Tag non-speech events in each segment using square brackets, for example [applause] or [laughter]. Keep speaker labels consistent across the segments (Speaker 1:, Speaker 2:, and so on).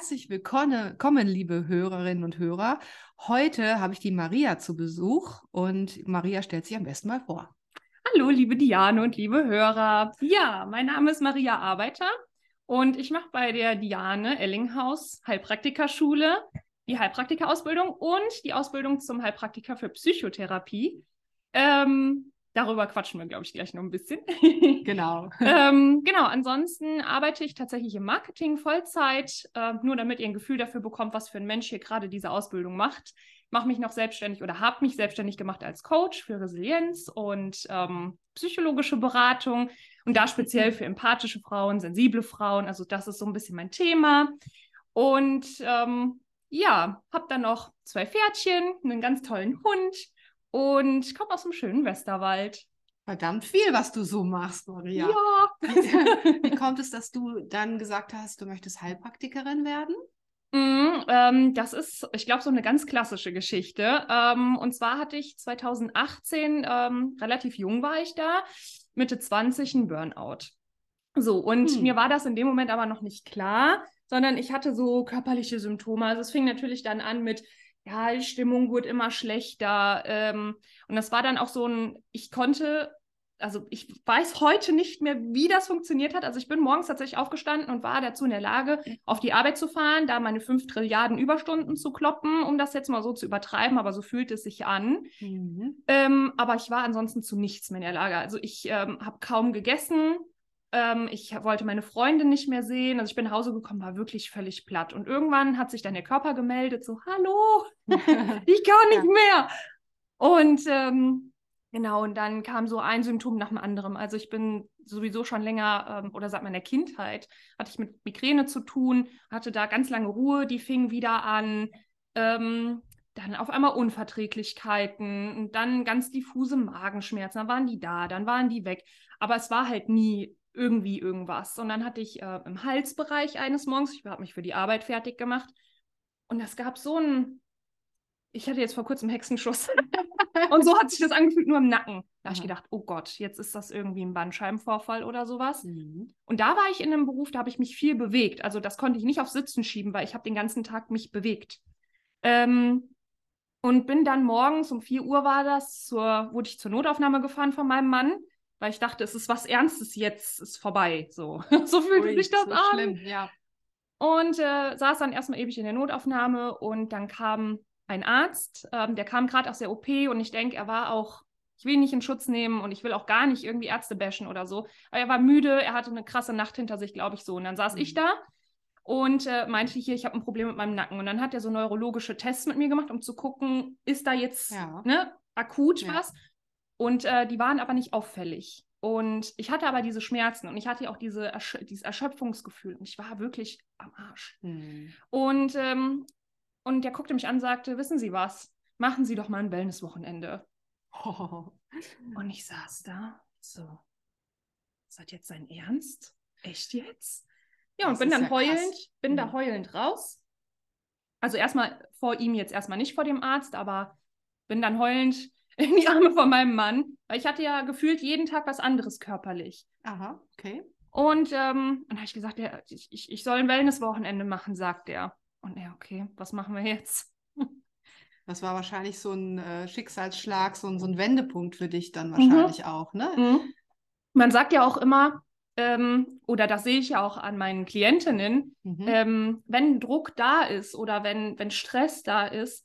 Speaker 1: Herzlich willkommen, liebe Hörerinnen und Hörer. Heute habe ich die Maria zu Besuch und Maria stellt sich am besten mal vor.
Speaker 2: Hallo, liebe Diane und liebe Hörer. Ja, mein Name ist Maria Arbeiter und ich mache bei der Diane Ellinghaus Heilpraktikerschule die Heilpraktikerausbildung und die Ausbildung zum Heilpraktiker für Psychotherapie. Ähm, Darüber quatschen wir, glaube ich, gleich noch ein bisschen.
Speaker 1: genau. [laughs]
Speaker 2: ähm, genau, ansonsten arbeite ich tatsächlich im Marketing Vollzeit, äh, nur damit ihr ein Gefühl dafür bekommt, was für ein Mensch hier gerade diese Ausbildung macht. Mache mich noch selbstständig oder habe mich selbstständig gemacht als Coach für Resilienz und ähm, psychologische Beratung und da speziell für empathische Frauen, sensible Frauen. Also das ist so ein bisschen mein Thema. Und ähm, ja, habe dann noch zwei Pferdchen, einen ganz tollen Hund und ich komme aus dem schönen Westerwald.
Speaker 1: Verdammt viel, was du so machst, Maria.
Speaker 2: Ja. [laughs]
Speaker 1: Wie kommt [laughs] es, dass du dann gesagt hast, du möchtest Heilpraktikerin werden?
Speaker 2: Mm, ähm, das ist, ich glaube, so eine ganz klassische Geschichte. Ähm, und zwar hatte ich 2018, ähm, relativ jung war ich da, Mitte 20 ein Burnout. So, und hm. mir war das in dem Moment aber noch nicht klar, sondern ich hatte so körperliche Symptome. Also es fing natürlich dann an mit ja, die Stimmung wurde immer schlechter. Ähm, und das war dann auch so ein, ich konnte, also ich weiß heute nicht mehr, wie das funktioniert hat. Also ich bin morgens tatsächlich aufgestanden und war dazu in der Lage, auf die Arbeit zu fahren, da meine fünf Trilliarden Überstunden zu kloppen, um das jetzt mal so zu übertreiben, aber so fühlt es sich an. Mhm. Ähm, aber ich war ansonsten zu nichts mehr in der Lage. Also ich ähm, habe kaum gegessen, ähm, ich wollte meine Freunde nicht mehr sehen. Also ich bin nach Hause gekommen, war wirklich völlig platt. Und irgendwann hat sich dann der Körper gemeldet, so, hallo, [laughs] ich kann nicht mehr. Und ähm, genau, und dann kam so ein Symptom nach dem anderen. Also ich bin sowieso schon länger ähm, oder seit meiner Kindheit hatte ich mit Migräne zu tun, hatte da ganz lange Ruhe, die fing wieder an. Ähm, dann auf einmal Unverträglichkeiten und dann ganz diffuse Magenschmerzen. Dann waren die da, dann waren die weg. Aber es war halt nie irgendwie irgendwas. Und dann hatte ich äh, im Halsbereich eines Morgens, ich habe mich für die Arbeit fertig gemacht. Und es gab so ein, ich hatte jetzt vor kurzem Hexenschuss. [laughs] und so hat sich das angefühlt, nur im Nacken. Da habe ich gedacht, oh Gott, jetzt ist das irgendwie ein Bandscheibenvorfall oder sowas. Mhm. Und da war ich in einem Beruf, da habe ich mich viel bewegt. Also das konnte ich nicht auf Sitzen schieben, weil ich habe den ganzen Tag mich bewegt. Ähm, und bin dann morgens um 4 Uhr war das, zur, wurde ich zur Notaufnahme gefahren von meinem Mann weil ich dachte, es ist was Ernstes jetzt, ist vorbei. So, [laughs] so fühlte Ui, sich das so an. Schlimm, ja. Und äh, saß dann erstmal ewig in der Notaufnahme und dann kam ein Arzt, ähm, der kam gerade aus der OP und ich denke, er war auch, ich will ihn nicht in Schutz nehmen und ich will auch gar nicht irgendwie Ärzte bashen oder so. Aber er war müde, er hatte eine krasse Nacht hinter sich, glaube ich so. Und dann saß mhm. ich da und äh, meinte hier, ich habe ein Problem mit meinem Nacken. Und dann hat er so neurologische Tests mit mir gemacht, um zu gucken, ist da jetzt ja. ne, akut ja. was? Und äh, die waren aber nicht auffällig. Und ich hatte aber diese Schmerzen und ich hatte auch diese Ersch dieses Erschöpfungsgefühl. Und ich war wirklich am Arsch. Hm. Und, ähm, und der guckte mich an und sagte, wissen Sie was? Machen Sie doch mal ein Wellnesswochenende. Oh. [laughs] Und ich saß da, so, ist das jetzt sein Ernst? Echt jetzt? Ja, und das bin dann ja heulend, krass. bin hm. da heulend raus. Also erstmal vor ihm jetzt erstmal nicht vor dem Arzt, aber bin dann heulend [laughs] in die Arme von meinem Mann, weil ich hatte ja gefühlt jeden Tag was anderes körperlich.
Speaker 1: Aha, okay.
Speaker 2: Und ähm, dann habe ich gesagt, ja, ich, ich, ich soll ein Wellnesswochenende machen, sagt er. Und er, okay, was machen wir jetzt? [laughs]
Speaker 1: Das war wahrscheinlich so ein äh, Schicksalsschlag, so ein, so ein Wendepunkt für dich dann mhm. wahrscheinlich mhm. auch, ne? Mhm.
Speaker 2: Man sagt ja auch immer, ähm, oder das sehe ich ja auch an meinen Klientinnen, mhm. ähm, wenn Druck da ist oder wenn, wenn Stress da ist,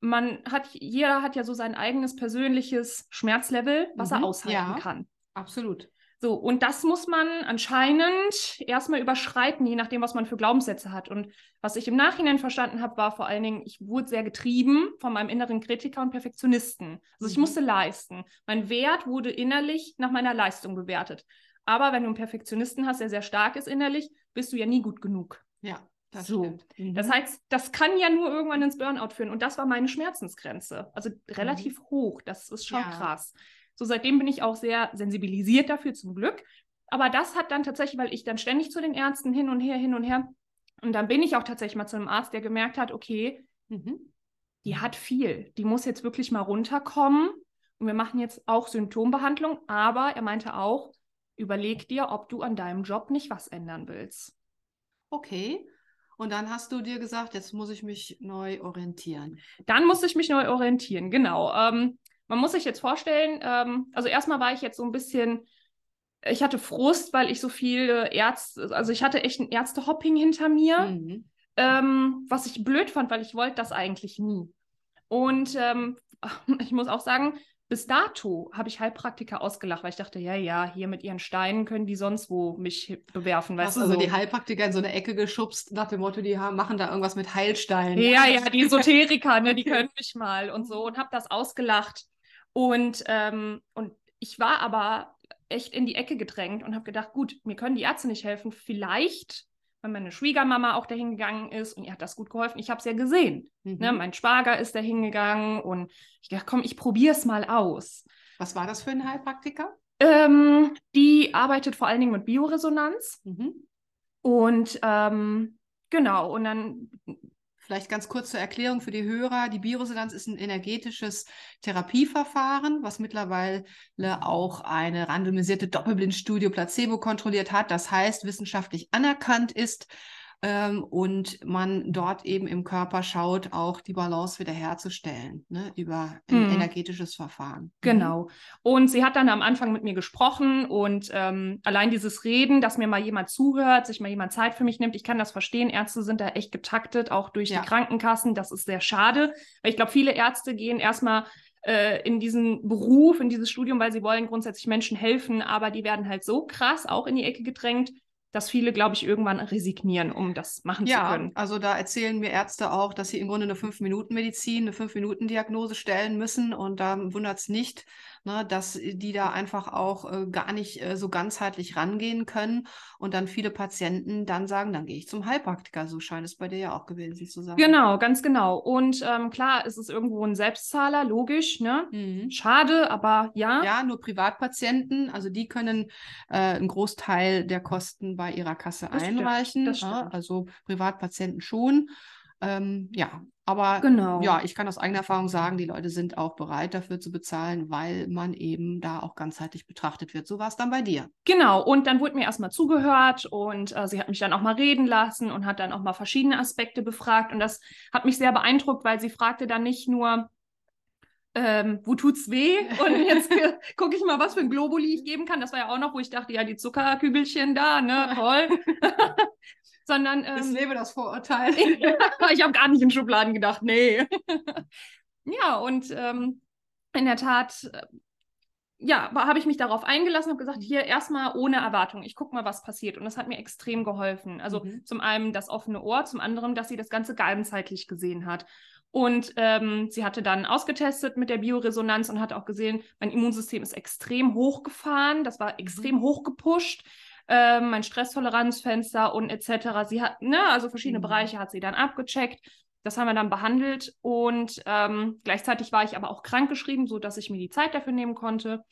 Speaker 2: man hat, jeder hat ja so sein eigenes persönliches Schmerzlevel, was mhm, er aushalten ja, kann.
Speaker 1: Absolut.
Speaker 2: So, und das muss man anscheinend erstmal überschreiten, je nachdem, was man für Glaubenssätze hat. Und was ich im Nachhinein verstanden habe, war vor allen Dingen, ich wurde sehr getrieben von meinem inneren Kritiker und Perfektionisten. Also ich mhm. musste leisten. Mein Wert wurde innerlich nach meiner Leistung bewertet. Aber wenn du einen Perfektionisten hast, der sehr stark ist innerlich, bist du ja nie gut genug.
Speaker 1: Ja. Das
Speaker 2: so. Mhm. Das heißt, das kann ja nur irgendwann ins Burnout führen. Und das war meine Schmerzensgrenze. Also relativ mhm. hoch. Das ist schon ja. krass. So, seitdem bin ich auch sehr sensibilisiert dafür, zum Glück. Aber das hat dann tatsächlich, weil ich dann ständig zu den Ärzten hin und her, hin und her. Und dann bin ich auch tatsächlich mal zu einem Arzt, der gemerkt hat, okay, mhm. die hat viel. Die muss jetzt wirklich mal runterkommen. Und wir machen jetzt auch Symptombehandlung. Aber er meinte auch, überleg dir, ob du an deinem Job nicht was ändern willst.
Speaker 1: Okay. Und dann hast du dir gesagt, jetzt muss ich mich neu orientieren.
Speaker 2: Dann musste ich mich neu orientieren, genau. Ähm, man muss sich jetzt vorstellen, ähm, also erstmal war ich jetzt so ein bisschen, ich hatte Frust, weil ich so viele Ärzte, also ich hatte echt ein Ärztehopping hinter mir, mhm. ähm, was ich blöd fand, weil ich wollte das eigentlich nie. Und ähm, [laughs] ich muss auch sagen, bis dato habe ich Heilpraktiker ausgelacht, weil ich dachte, ja, ja, hier mit ihren Steinen können die sonst wo mich bewerfen.
Speaker 1: Weißt Hast du, also so. die Heilpraktiker in so eine Ecke geschubst, nach dem Motto, die haben, machen da irgendwas mit Heilsteinen.
Speaker 2: Ja, ja, die [laughs] Esoteriker, ne, die können mich mal und so und habe das ausgelacht. Und, ähm, und ich war aber echt in die Ecke gedrängt und habe gedacht, gut, mir können die Ärzte nicht helfen. Vielleicht weil meine Schwiegermama auch dahin gegangen ist und ihr hat das gut geholfen. Ich habe es ja gesehen. Ne? Mhm. Ne? Mein Schwager ist dahin gegangen und ich dachte, komm, ich probiere es mal aus.
Speaker 1: Was war das für ein Heilpraktiker?
Speaker 2: Ähm, die arbeitet vor allen Dingen mit Bioresonanz. Mhm. Und ähm, genau, und dann
Speaker 1: Vielleicht ganz kurz zur Erklärung für die Hörer. Die Bioresonanz ist ein energetisches Therapieverfahren, was mittlerweile auch eine randomisierte Doppelblindstudie placebo kontrolliert hat. Das heißt, wissenschaftlich anerkannt ist ähm, und man dort eben im Körper schaut, auch die Balance wiederherzustellen ne, über ein hm. energetisches Verfahren. Mhm.
Speaker 2: Genau. Und sie hat dann am Anfang mit mir gesprochen und ähm, allein dieses Reden, dass mir mal jemand zuhört, sich mal jemand Zeit für mich nimmt, ich kann das verstehen. Ärzte sind da echt getaktet, auch durch ja. die Krankenkassen. Das ist sehr schade, weil ich glaube, viele Ärzte gehen erstmal äh, in diesen Beruf, in dieses Studium, weil sie wollen grundsätzlich Menschen helfen, aber die werden halt so krass auch in die Ecke gedrängt, dass viele, glaube ich, irgendwann resignieren, um das machen
Speaker 1: ja,
Speaker 2: zu können.
Speaker 1: Ja, also da erzählen mir Ärzte auch, dass sie im Grunde eine Fünf-Minuten-Medizin, eine Fünf-Minuten-Diagnose stellen müssen. Und da wundert es nicht, ne, dass die da einfach auch äh, gar nicht äh, so ganzheitlich rangehen können und dann viele Patienten dann sagen, dann gehe ich zum Heilpraktiker. So scheint es bei dir ja auch gewesen zu sein.
Speaker 2: Genau, ganz genau. Und ähm, klar, ist es irgendwo ein Selbstzahler, logisch, ne? Mhm. Schade, aber ja.
Speaker 1: Ja, nur Privatpatienten, also die können äh, einen Großteil der Kosten bei ihrer Kasse das einreichen. Stimmt, ja, also Privatpatienten schon. Ähm, ja, aber genau. ja, ich kann aus eigener Erfahrung sagen, die Leute sind auch bereit dafür zu bezahlen, weil man eben da auch ganzheitlich betrachtet wird. So war es dann bei dir.
Speaker 2: Genau, und dann wurde mir erstmal zugehört und äh, sie hat mich dann auch mal reden lassen und hat dann auch mal verschiedene Aspekte befragt. Und das hat mich sehr beeindruckt, weil sie fragte dann nicht nur, ähm, wo tut's weh? [laughs] Und jetzt gucke ich mal, was für ein Globuli ich geben kann. Das war ja auch noch, wo ich dachte, ja, die Zuckerkügelchen da, ne, toll. [laughs] sondern.
Speaker 1: Ähm, ich lebe das Vorurteil. [laughs] [laughs]
Speaker 2: ich habe gar nicht in Schubladen gedacht, nee. [laughs] ja, und ähm, in der Tat, äh, ja, habe ich mich darauf eingelassen und gesagt, hier erstmal ohne Erwartung. Ich gucke mal, was passiert. Und das hat mir extrem geholfen. Also mhm. zum einen das offene Ohr, zum anderen, dass sie das Ganze ganzheitlich gesehen hat. Und ähm, sie hatte dann ausgetestet mit der Bioresonanz und hat auch gesehen, mein Immunsystem ist extrem hochgefahren, das war extrem mhm. hochgepusht äh, mein Stresstoleranzfenster und etc. Sie hat, ne, also verschiedene mhm. Bereiche hat sie dann abgecheckt. Das haben wir dann behandelt und ähm, gleichzeitig war ich aber auch krankgeschrieben, sodass ich mir die Zeit dafür nehmen konnte.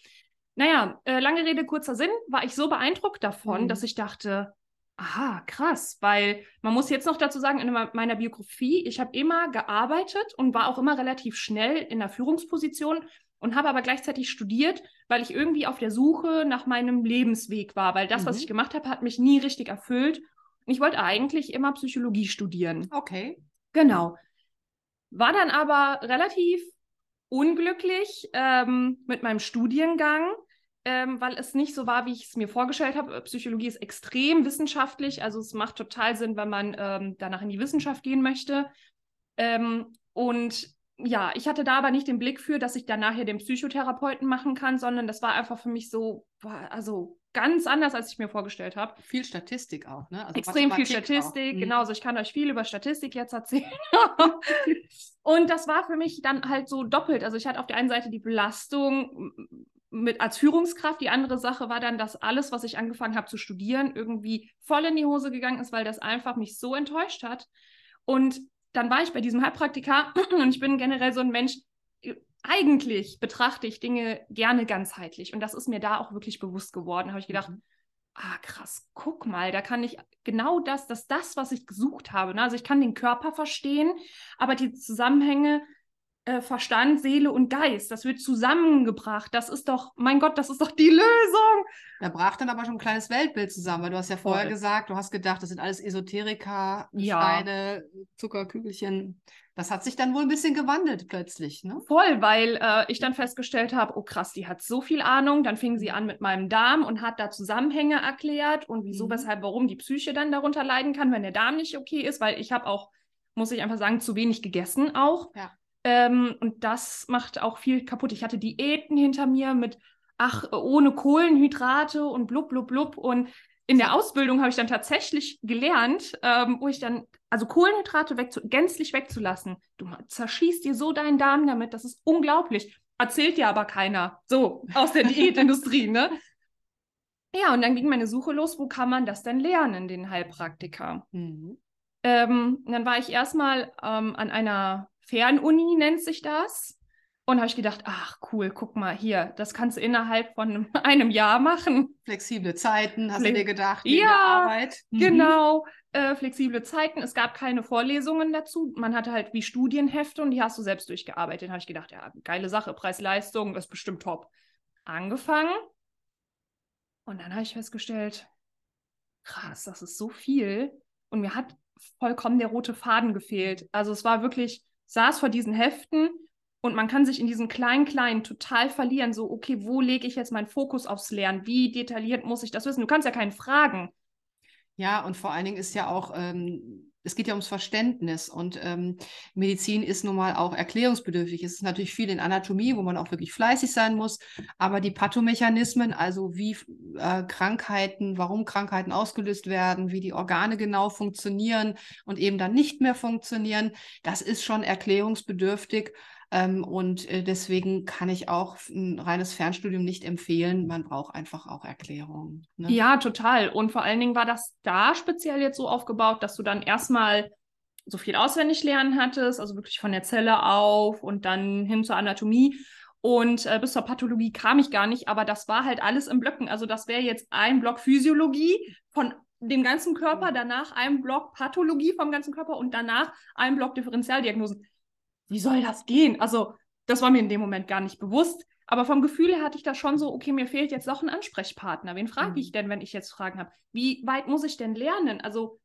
Speaker 2: Naja, äh, lange Rede, kurzer Sinn, war ich so beeindruckt davon, mhm. dass ich dachte, aha, krass, weil man muss jetzt noch dazu sagen, in meiner Biografie, ich habe immer gearbeitet und war auch immer relativ schnell in der Führungsposition und habe aber gleichzeitig studiert, weil ich irgendwie auf der Suche nach meinem Lebensweg war, weil das, mhm. was ich gemacht habe, hat mich nie richtig erfüllt. Und ich wollte eigentlich immer Psychologie studieren.
Speaker 1: Okay.
Speaker 2: Genau. War dann aber relativ unglücklich ähm, mit meinem Studiengang, ähm, weil es nicht so war, wie ich es mir vorgestellt habe. Psychologie ist extrem wissenschaftlich, also es macht total Sinn, wenn man ähm, danach in die Wissenschaft gehen möchte. Ähm, und ja, ich hatte da aber nicht den Blick für, dass ich dann nachher den Psychotherapeuten machen kann, sondern das war einfach für mich so, also ganz anders, als ich mir vorgestellt habe.
Speaker 1: Viel Statistik auch, ne?
Speaker 2: Also Extrem viel Statistik, mhm. genau. Also ich kann euch viel über Statistik jetzt erzählen. [laughs] und das war für mich dann halt so doppelt. Also ich hatte auf der einen Seite die Belastung mit als Führungskraft. Die andere Sache war dann, dass alles, was ich angefangen habe zu studieren, irgendwie voll in die Hose gegangen ist, weil das einfach mich so enttäuscht hat. Und dann war ich bei diesem Heilpraktiker [clears throat] und ich bin generell so ein Mensch, eigentlich betrachte ich Dinge gerne ganzheitlich. Und das ist mir da auch wirklich bewusst geworden. Da habe ich gedacht, mhm. ah krass, guck mal, da kann ich genau das, das das, was ich gesucht habe. Ne? Also ich kann den Körper verstehen, aber die Zusammenhänge äh, Verstand, Seele und Geist. Das wird zusammengebracht. Das ist doch, mein Gott, das ist doch die Lösung.
Speaker 1: Da brach dann aber schon ein kleines Weltbild zusammen, weil du hast ja vorher
Speaker 2: Voll.
Speaker 1: gesagt, du hast gedacht, das sind alles Esoteriker,
Speaker 2: Ja.
Speaker 1: Steine, Zuckerkügelchen. Das hat sich dann wohl ein bisschen gewandelt plötzlich, ne?
Speaker 2: Voll, weil äh, ich dann festgestellt habe, oh krass, die hat so viel Ahnung. Dann fing sie an mit meinem Darm und hat da Zusammenhänge erklärt und wieso,
Speaker 1: Mhm.
Speaker 2: weshalb, warum die Psyche dann darunter leiden kann, wenn der Darm nicht okay ist, weil ich habe auch, muss ich einfach sagen, zu wenig gegessen auch.
Speaker 1: Ja.
Speaker 2: Ähm, und das macht auch viel kaputt. Ich hatte Diäten hinter mir mit, ach, ohne Kohlenhydrate und blub, blub, blub. Und in der Ausbildung habe ich dann tatsächlich gelernt, ähm, wo ich dann, also Kohlenhydrate wegzu gänzlich wegzulassen. Du zerschießt dir so deinen Darm damit, das ist unglaublich. Erzählt dir aber keiner. So, aus der Diätindustrie, ne? [laughs] Ja, und dann ging meine Suche los, wo kann man das denn lernen, den Heilpraktiker?
Speaker 1: Mhm.
Speaker 2: Ähm, dann war ich erstmal ähm, an einer Fernuni, nennt sich das. Und habe ich gedacht, ach cool, guck mal hier, das kannst du innerhalb von [laughs] einem Jahr machen.
Speaker 1: Flexible Zeiten, hast du
Speaker 2: Flex-
Speaker 1: dir gedacht,
Speaker 2: Ja,
Speaker 1: der Arbeit. Mhm.
Speaker 2: Genau, äh, flexible Zeiten. Es gab keine Vorlesungen dazu. Man hatte halt wie Studienhefte und die hast du selbst durchgearbeitet. Dann habe ich gedacht, ja, geile Sache, Preis-Leistung, ist bestimmt top. Angefangen und dann habe ich festgestellt, krass, das ist so viel. Und mir hat vollkommen der rote Faden gefehlt. Also es war wirklich, saß vor diesen Heften und man kann sich in diesen kleinen, kleinen total verlieren. So, okay, wo lege ich jetzt meinen Fokus aufs Lernen? Wie detailliert muss ich das wissen? Du kannst ja keinen fragen.
Speaker 1: Ja, und vor allen Dingen ist ja auch, ähm, es geht ja ums Verständnis und ähm, Medizin ist nun mal auch erklärungsbedürftig. Es ist natürlich viel in Anatomie, wo man auch wirklich fleißig sein muss, aber die Pathomechanismen, also wie äh, Krankheiten, warum Krankheiten ausgelöst werden, wie die Organe genau funktionieren und eben dann nicht mehr funktionieren, das ist schon erklärungsbedürftig. Ähm, und äh, deswegen kann ich auch ein reines Fernstudium nicht empfehlen. Man braucht einfach auch Erklärungen. Ne?
Speaker 2: Ja, total. Und vor allen Dingen war das da speziell jetzt so aufgebaut, dass du dann erstmal so viel auswendig lernen hattest, also wirklich von der Zelle auf und dann hin zur Anatomie. Und äh, bis zur Pathologie kam ich gar nicht, aber das war halt alles in Blöcken. Also das wäre jetzt ein Block Physiologie von dem ganzen Körper, danach ein Block Pathologie vom ganzen Körper und danach ein Block Differentialdiagnosen. Wie soll das gehen? Also das war mir in dem Moment gar nicht bewusst. Aber vom Gefühl her hatte ich da schon so, okay, mir fehlt jetzt noch ein Ansprechpartner. Wen frage ich
Speaker 1: Mhm.
Speaker 2: denn, wenn ich jetzt Fragen habe? Wie weit muss ich denn lernen? Also,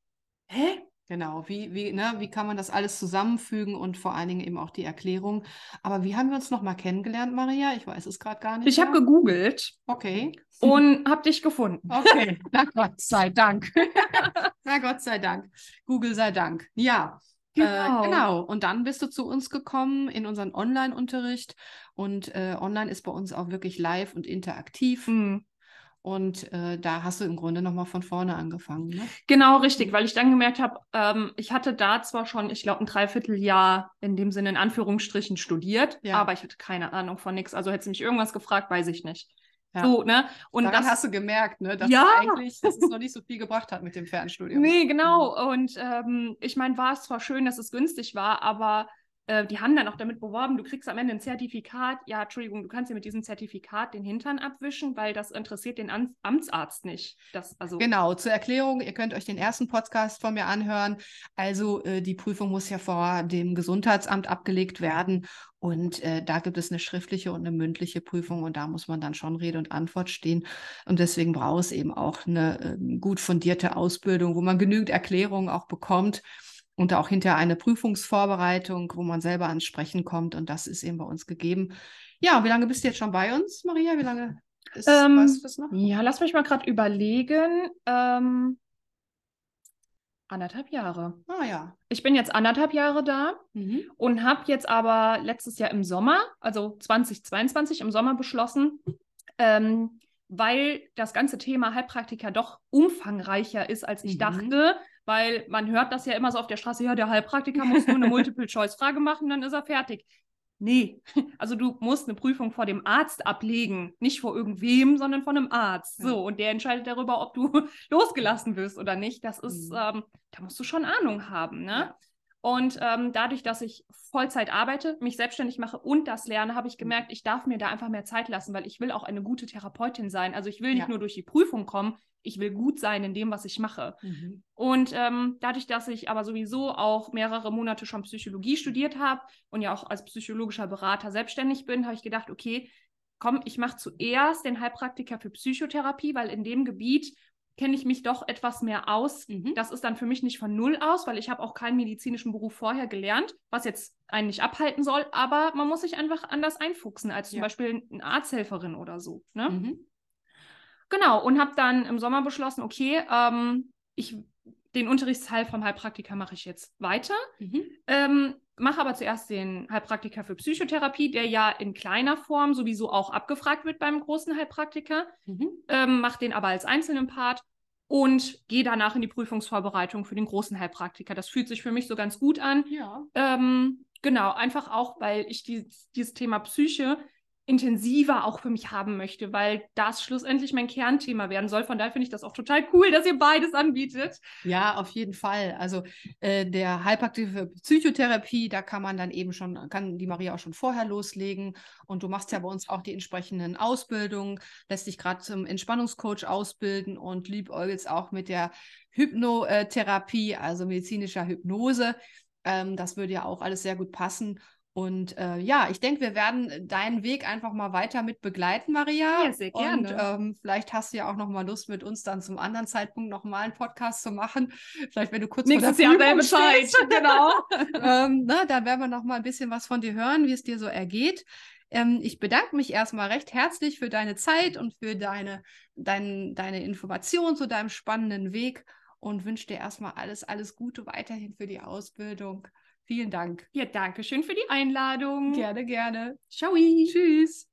Speaker 2: hä?
Speaker 1: Genau, wie, wie, ne, wie kann man das alles zusammenfügen und vor allen Dingen eben auch die Erklärung. Aber wie haben wir uns nochmal kennengelernt, Maria? Ich weiß es gerade gar nicht.
Speaker 2: Ich habe gegoogelt
Speaker 1: Okay.
Speaker 2: und habe dich gefunden.
Speaker 1: Okay, [laughs] na Gott sei Dank. [laughs] na Gott sei Dank. Google sei Dank. Ja,
Speaker 2: Genau.
Speaker 1: Äh, genau. Und dann bist du zu uns gekommen in unseren Online-Unterricht. Und äh, online ist bei uns auch wirklich live und interaktiv.
Speaker 2: Hm.
Speaker 1: Und äh, da hast du im Grunde nochmal von vorne angefangen. Ne?
Speaker 2: Genau, richtig, weil ich dann gemerkt habe, ähm, ich hatte da zwar schon, ich glaube, ein Dreivierteljahr in dem Sinne in Anführungsstrichen studiert,
Speaker 1: Ja.
Speaker 2: aber ich hatte keine Ahnung von nichts. Also hätte sie mich irgendwas gefragt, weiß ich nicht.
Speaker 1: Ja.
Speaker 2: So, ne? Und
Speaker 1: Daran
Speaker 2: das
Speaker 1: hast du gemerkt, ne, dass
Speaker 2: Ja.
Speaker 1: eigentlich, dass es noch nicht so viel gebracht hat mit dem Fernstudium.
Speaker 2: Nee, genau. Und ähm, ich meine, war es zwar schön, dass es günstig war, aber äh, die haben dann auch damit beworben, du kriegst am Ende ein Zertifikat. Ja, Entschuldigung, du kannst dir mit diesem Zertifikat den Hintern abwischen, weil das interessiert den Am Amtsarzt nicht. Das, also,
Speaker 1: Genau, zur Erklärung, ihr könnt euch den ersten Podcast von mir anhören. Also äh, die Prüfung muss ja vor dem Gesundheitsamt abgelegt werden und äh, da gibt es eine schriftliche und eine mündliche Prüfung und da muss man dann schon Rede und Antwort stehen und deswegen braucht es eben auch eine ähm, gut fundierte Ausbildung, wo man genügend Erklärungen auch bekommt und auch hinter eine Prüfungsvorbereitung, wo man selber ans Sprechen kommt und das ist eben bei uns gegeben. Ja, wie lange bist du jetzt schon bei uns, Maria? Wie lange ist
Speaker 2: Ähm,
Speaker 1: weißt du das noch?
Speaker 2: ja, lass mich mal gerade überlegen. Ähm, anderthalb Jahre.
Speaker 1: Ah ja.
Speaker 2: Ich bin jetzt anderthalb Jahre da.
Speaker 1: Mhm.
Speaker 2: und habe jetzt aber letztes Jahr im Sommer, also 2022 im Sommer beschlossen, ähm, weil das ganze Thema Heilpraktiker doch umfangreicher ist, als ich
Speaker 1: Mhm.
Speaker 2: dachte, weil man hört das ja immer so auf der Straße, ja, der Heilpraktiker muss nur eine [laughs] Multiple-Choice-Frage machen, dann ist er fertig. Nee, also du musst eine Prüfung vor dem Arzt ablegen, nicht vor irgendwem, sondern von einem Arzt. So, und der entscheidet darüber, ob du [laughs] losgelassen wirst oder nicht. Das ist,
Speaker 1: Mhm.
Speaker 2: ähm, da musst du schon Ahnung haben, ne? Und ähm, dadurch, dass ich Vollzeit arbeite, mich selbstständig mache und das lerne, habe ich
Speaker 1: Mhm.
Speaker 2: gemerkt, ich darf mir da einfach mehr Zeit lassen, weil ich will auch eine gute Therapeutin sein. Also ich will nicht
Speaker 1: Ja.
Speaker 2: nur durch die Prüfung kommen, ich will gut sein in dem, was ich mache.
Speaker 1: Mhm.
Speaker 2: Und ähm, dadurch, dass ich aber sowieso auch mehrere Monate schon Psychologie studiert habe und ja auch als psychologischer Berater selbstständig bin, habe ich gedacht, okay, komm, ich mache zuerst den Heilpraktiker für Psychotherapie, weil in dem Gebiet kenne ich mich doch etwas mehr aus.
Speaker 1: Mhm.
Speaker 2: Das ist dann für mich nicht von null aus, weil ich habe auch keinen medizinischen Beruf vorher gelernt, was jetzt einen nicht abhalten soll, aber man muss sich einfach anders einfuchsen als zum
Speaker 1: Ja.
Speaker 2: Beispiel eine Arzthelferin oder so. Ne?
Speaker 1: Mhm.
Speaker 2: Genau, und habe dann im Sommer beschlossen, okay, ähm, ich, den Unterrichtsteil vom Heilpraktiker mache ich jetzt weiter.
Speaker 1: Mhm.
Speaker 2: Ähm, mache aber zuerst den Heilpraktiker für Psychotherapie, der ja in kleiner Form sowieso auch abgefragt wird beim großen Heilpraktiker.
Speaker 1: Mhm.
Speaker 2: Ähm, mache den aber als einzelnen Part und gehe danach in die Prüfungsvorbereitung für den großen Heilpraktiker. Das fühlt sich für mich so ganz gut an.
Speaker 1: Ja.
Speaker 2: Ähm, genau, einfach auch, weil ich die, dieses Thema Psyche intensiver auch für mich haben möchte, weil das schlussendlich mein Kernthema werden soll. Von daher finde ich das auch total cool, dass ihr beides anbietet.
Speaker 1: Ja, auf jeden Fall. Also äh, der für Psychotherapie, da kann man dann eben schon, kann die Maria auch schon vorher loslegen. Und du machst ja bei uns auch die entsprechenden Ausbildungen, lässt dich gerade zum Entspannungscoach ausbilden und liebäugelst auch mit der Hypnotherapie, also medizinischer Hypnose. Ähm, das würde ja auch alles sehr gut passen. Und äh, ja, ich denke, wir werden deinen Weg einfach mal weiter mit begleiten, Maria.
Speaker 2: Ja, sehr
Speaker 1: Und
Speaker 2: gerne.
Speaker 1: ähm, vielleicht hast du ja auch noch mal Lust, mit uns dann zum anderen Zeitpunkt noch mal einen Podcast zu machen. Vielleicht, wenn du kurz
Speaker 2: Nächstes
Speaker 1: vor
Speaker 2: Jahr
Speaker 1: der Prüfung
Speaker 2: selbe Zeit, [laughs] genau.
Speaker 1: ähm, na, da werden wir noch mal ein bisschen was von dir hören, wie es dir so ergeht. Ähm, ich bedanke mich erstmal recht herzlich für deine Zeit und für deine, dein, deine Information zu deinem spannenden Weg und wünsche dir erstmal alles, alles Gute weiterhin für die Ausbildung. Vielen Dank.
Speaker 2: Ja, danke schön für die Einladung.
Speaker 1: Gerne, gerne.
Speaker 2: Ciao.
Speaker 1: Tschüss.